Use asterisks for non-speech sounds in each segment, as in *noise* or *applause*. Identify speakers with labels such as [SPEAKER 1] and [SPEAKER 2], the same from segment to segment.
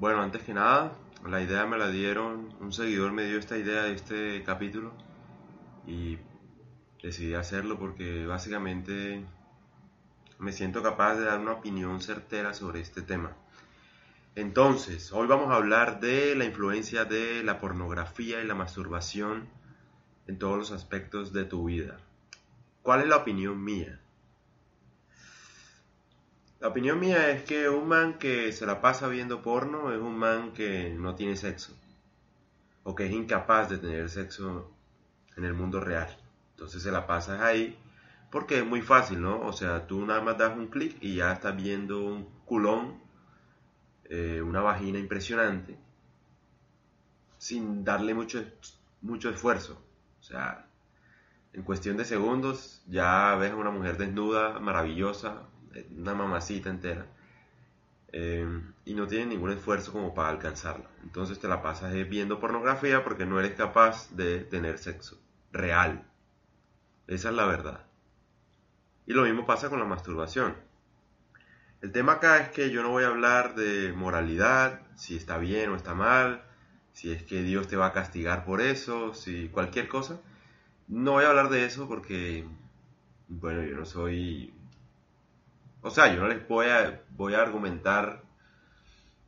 [SPEAKER 1] Bueno, antes que nada, la idea me la dieron, un seguidor me dio esta idea de este capítulo y decidí hacerlo porque básicamente me siento capaz de dar una opinión certera sobre este tema. Entonces, hoy vamos a hablar de la influencia de la pornografía y la masturbación en todos los aspectos de tu vida. ¿Cuál es la opinión mía? La opinión mía es que un man que se la pasa viendo porno es un man que no tiene sexo. O que es incapaz de tener sexo en el mundo real. Entonces se la pasas ahí porque es muy fácil, ¿no? O sea, tú nada más das un clic y ya estás viendo un culón, eh, una vagina impresionante, sin darle mucho, mucho esfuerzo. O sea, en cuestión de segundos ya ves a una mujer desnuda, maravillosa, una mamacita entera. Eh, y no tiene ningún esfuerzo como para alcanzarla. Entonces te la pasas viendo pornografía porque no eres capaz de tener sexo real. Esa es la verdad. Y lo mismo pasa con la masturbación. El tema acá es que yo no voy a hablar de moralidad, si está bien o está mal, si es que Dios te va a castigar por eso, si cualquier cosa. No voy a hablar de eso porque, bueno, yo no soy o sea, yo no les voy a, voy a argumentar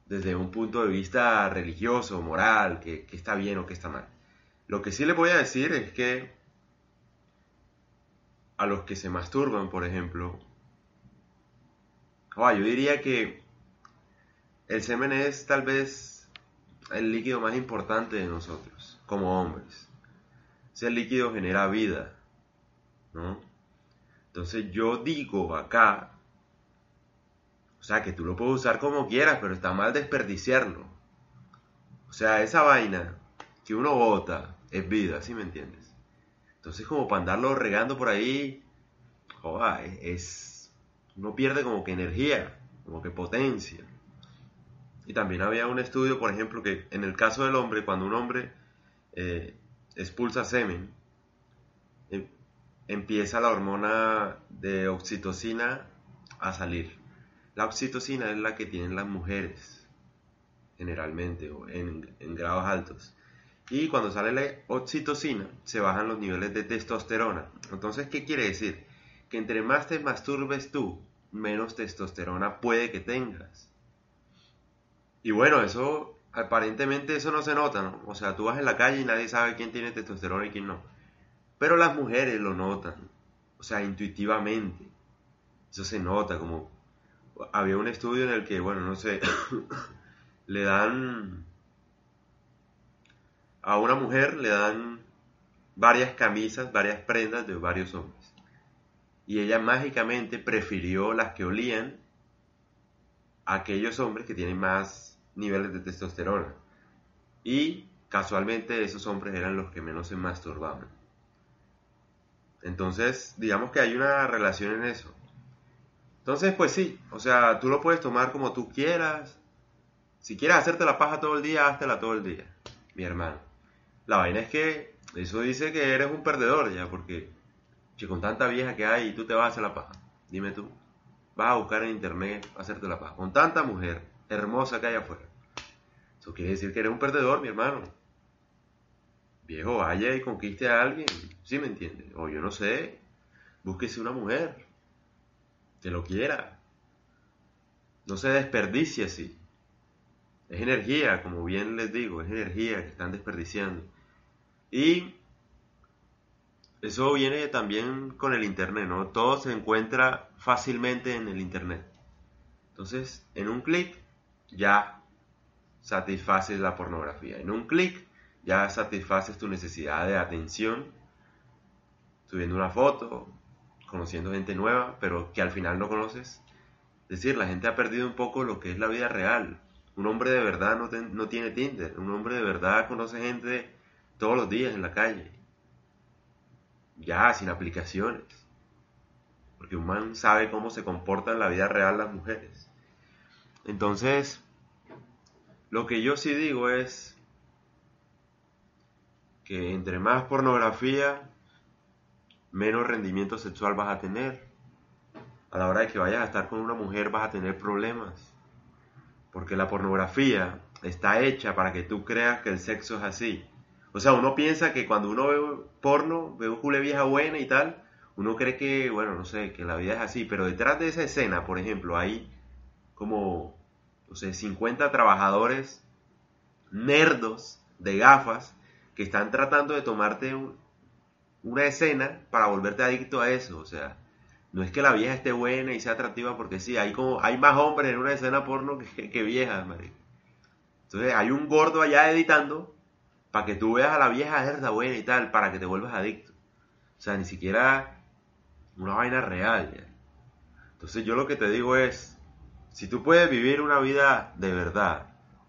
[SPEAKER 1] desde un punto de vista religioso, moral, que, está bien o que está mal. Lo que sí les voy a decir es que a los que se masturban, por ejemplo, yo diría que el semen es tal vez el líquido más importante de nosotros, como hombres. Ese líquido genera vida, ¿no? Entonces yo digo acá o sea, que tú lo puedes usar como quieras, pero está mal desperdiciarlo. O sea, esa vaina que uno bota es vida, ¿sí me entiendes? Entonces, como para andarlo regando por ahí, joda, es, uno pierde como que energía, como que potencia. Y también había un estudio, por ejemplo, que en el caso del hombre, cuando un hombre eh, expulsa semen, em, empieza la hormona de oxitocina a salir. La oxitocina es la que tienen las mujeres, generalmente, o en, grados altos. Y cuando sale la oxitocina, se bajan los niveles de testosterona. Entonces, ¿qué quiere decir? Que entre más te masturbes tú, menos testosterona puede que tengas. Y bueno, eso, aparentemente eso no se nota, ¿no? O sea, tú vas en la calle y nadie sabe quién tiene testosterona y quién no. Pero las mujeres lo notan, o sea, intuitivamente. Eso se nota, como había un estudio en el que, bueno, no sé, le dan a una mujer, le dan varias camisas, varias prendas de varios hombres. Y ella mágicamente prefirió las que olían a aquellos hombres que tienen más niveles de testosterona. Y casualmente esos hombres eran los que menos se masturbaban. Entonces, digamos que hay una relación en eso. Entonces, pues sí, o sea, tú lo puedes tomar como tú quieras. Si quieres hacerte la paja todo el día, háztela todo el día, mi hermano. La vaina es que eso dice que eres un perdedor ya, porque con tanta vieja que hay tú te vas a hacer la paja, dime tú, vas a buscar en internet hacerte la paja. Con tanta mujer hermosa que hay afuera. Eso quiere decir que eres un perdedor, mi hermano. Viejo, vaya y conquiste a alguien, ¿sí me entiendes? O yo no sé, búsquese una mujer que lo quiera. No se desperdicie así. Es energía, como bien les digo, es energía que están desperdiciando. Y eso viene también con el Internet, ¿no? Todo se encuentra fácilmente en el Internet. Entonces, en un clic ya satisfaces la pornografía. En un clic ya satisfaces tu necesidad de atención, subiendo una foto, conociendo gente nueva, pero que al final no conoces. Es decir, la gente ha perdido un poco lo que es la vida real. Un hombre de verdad no, no tiene Tinder. Un hombre de verdad conoce gente todos los días en la calle. Ya, sin aplicaciones. Porque un man sabe cómo se comportan en la vida real las mujeres. Entonces, lo que yo sí digo es que entre más pornografía, menos rendimiento sexual vas a tener. A la hora de que vayas a estar con una mujer vas a tener problemas. Porque la pornografía está hecha para que tú creas que el sexo es así. O sea, uno piensa que cuando uno ve porno, ve un cule vieja buena y tal, uno cree que, bueno, no sé, que la vida es así. Pero detrás de esa escena, por ejemplo, hay como, no sé, 50 trabajadores nerdos de gafas que están tratando de tomarte una escena para volverte adicto a eso. O sea, no es que la vieja esté buena y sea atractiva porque sí, hay como hay más hombres en una escena porno que, viejas, marico. Entonces hay un gordo allá editando para que tú veas a la vieja herda buena y tal, para que te vuelvas adicto. O sea, ni siquiera una vaina real. Entonces yo lo que te digo es, si tú puedes vivir una vida de verdad,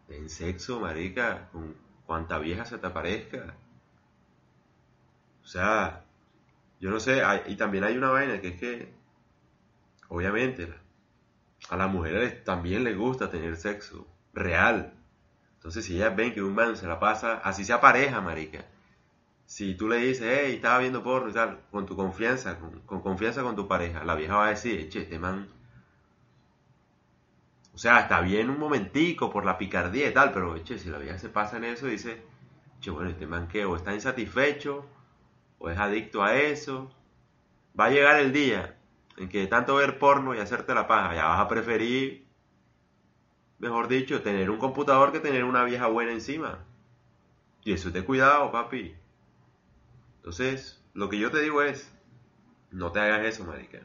[SPEAKER 1] en sexo, marica, con cuanta vieja se te aparezca. O sea, yo no sé, y también hay una vaina que es que, obviamente, a las mujeres también les gusta tener sexo real. Entonces, si ellas ven que un man se la pasa, así sea pareja, marica. Si tú le dices, hey, estaba viendo porno y tal, con tu confianza, con, confianza con tu pareja, la vieja va a decir, che, este man. O sea, está bien un momentico por la picardía y tal, pero, che, si la vieja se pasa en eso, dice, che, bueno, este man que o está insatisfecho, o es adicto a eso. Va a llegar el día en que de tanto ver porno y hacerte la paja, ya vas a preferir mejor dicho, tener un computador que tener una vieja buena encima. Y eso te cuidado, papi. Entonces, lo que yo te digo es, no te hagas eso, marica.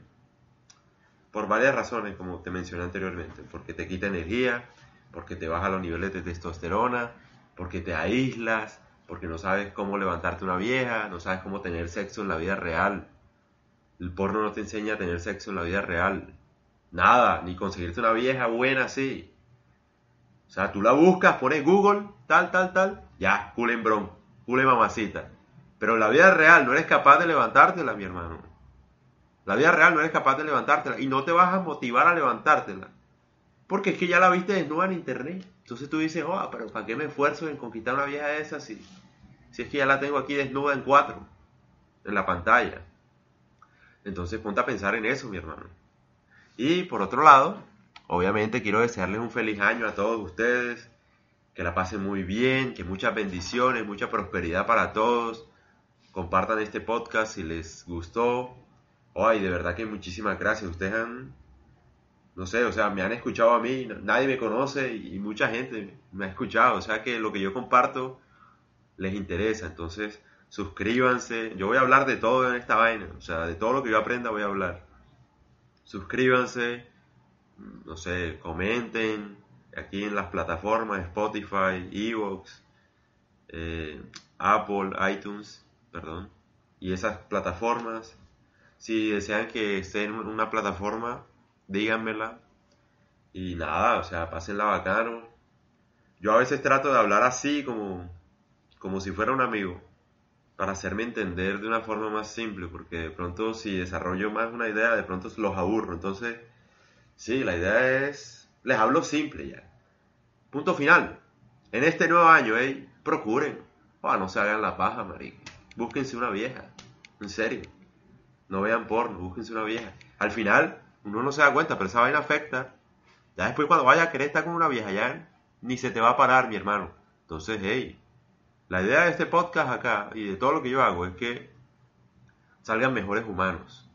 [SPEAKER 1] Por varias razones, como te mencioné anteriormente. Porque te quita energía, porque te baja los niveles de testosterona, porque te aíslas, porque no sabes cómo levantarte una vieja, no sabes cómo tener sexo en la vida real. El porno no te enseña a tener sexo en la vida real. Nada, ni conseguirte una vieja buena así. O sea, tú la buscas, pones Google, tal, tal, tal, ya, bron, cule mamacita. Pero en la vida real no eres capaz de levantártela, mi hermano. La vida real no eres capaz de levantártela y no te vas a motivar a levantártela. Porque es que ya la viste desnuda en internet. Entonces tú dices, oh, pero ¿para qué me esfuerzo en conquistar una vieja de esa si, si es que ya la tengo aquí desnuda en cuatro, en la pantalla? Entonces ponte a pensar en eso, mi hermano. Y por otro lado, Obviamente quiero desearles un feliz año a todos ustedes, que la pasen muy bien, que muchas bendiciones, mucha prosperidad para todos. Compartan este podcast si les gustó. Ay, de verdad que muchísimas gracias. Ustedes han, no sé, o sea, me han escuchado a mí, nadie me conoce y mucha gente me ha escuchado. O sea que lo que yo comparto les interesa. Entonces, suscríbanse. Yo voy a hablar de todo en esta vaina. O sea, de todo lo que yo aprenda voy a hablar. Suscríbanse no sé, comenten aquí en las plataformas Spotify, Evox, eh, Apple, iTunes, perdón, y esas plataformas. Si desean que esté en una plataforma, díganmela. Y nada, o sea, pásenla bacano. Yo a veces trato de hablar así como, como si fuera un amigo, para hacerme entender de una forma más simple, porque de pronto si desarrollo más una idea, de pronto los aburro. Entonces, Sí, la idea es, les hablo simple ya. Punto final. En este nuevo año, eh, procuren. Oh, no se hagan la paja, marica. Búsquense una vieja. En serio. No vean porno, búsquense una vieja. Al final, uno no se da cuenta, pero esa vaina afecta. Ya después cuando vaya a querer estar con una vieja, ya ni se te va a parar, mi hermano. Entonces, hey, la idea de este podcast acá y de todo lo que yo hago es que salgan mejores humanos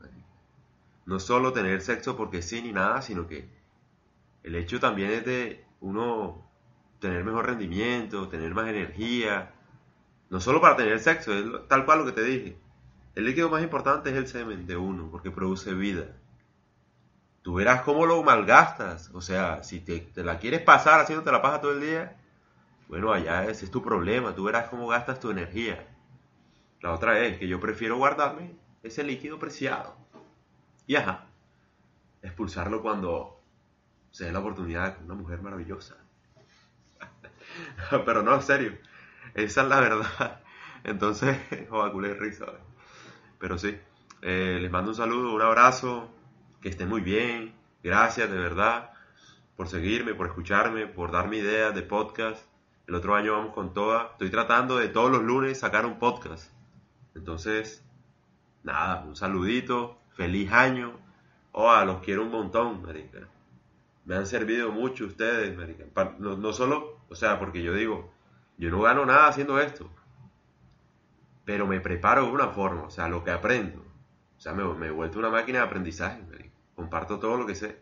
[SPEAKER 1] no solo tener sexo porque sí ni nada, sino que el hecho también es de uno tener mejor rendimiento, tener más energía, no solo para tener sexo, es tal cual lo que te dije. El líquido más importante es el semen de uno, porque produce vida. Tú verás cómo lo malgastas, o sea, si te, la quieres pasar haciéndote la paja todo el día, bueno, allá ese es tu problema, tú verás cómo gastas tu energía. La otra es que yo prefiero guardarme ese líquido preciado y ajá, expulsarlo cuando se dé la oportunidad con una mujer maravillosa. *laughs* Pero no, en serio, esa es la verdad. Entonces, *laughs* joder, culé risa. Pero sí, eh, les mando un saludo, un abrazo, que estén muy bien. Gracias de verdad por seguirme, por escucharme, por darme ideas de podcast. El otro año vamos con toda. Estoy tratando de todos los lunes sacar un podcast. Entonces, nada, un saludito feliz año. Oh, los quiero un montón, marica. me han servido mucho ustedes, no, no solo, o sea, porque yo digo, yo no gano nada haciendo esto, pero me preparo de una forma, o sea, lo que aprendo, o sea, me, me he vuelto una máquina de aprendizaje, comparto todo lo que sé.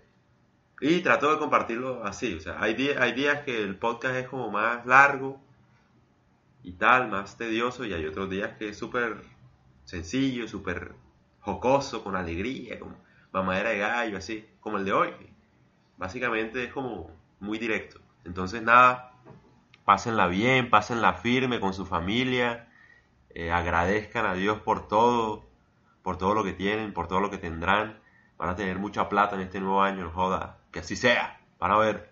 [SPEAKER 1] Y trato de compartirlo así, o sea, hay, días, hay días que el podcast es como más largo y tal, más tedioso, y hay otros días que es súper sencillo, súper jocoso, con alegría, con mamadera de gallo, así, como el de hoy. Básicamente es como muy directo. Entonces, nada, pásenla bien, pásenla firme con su familia, eh, agradezcan a Dios por todo, por todo lo que tienen, por todo lo que tendrán. Van a tener mucha plata en este nuevo año, no joda. Que así sea. Van a ver.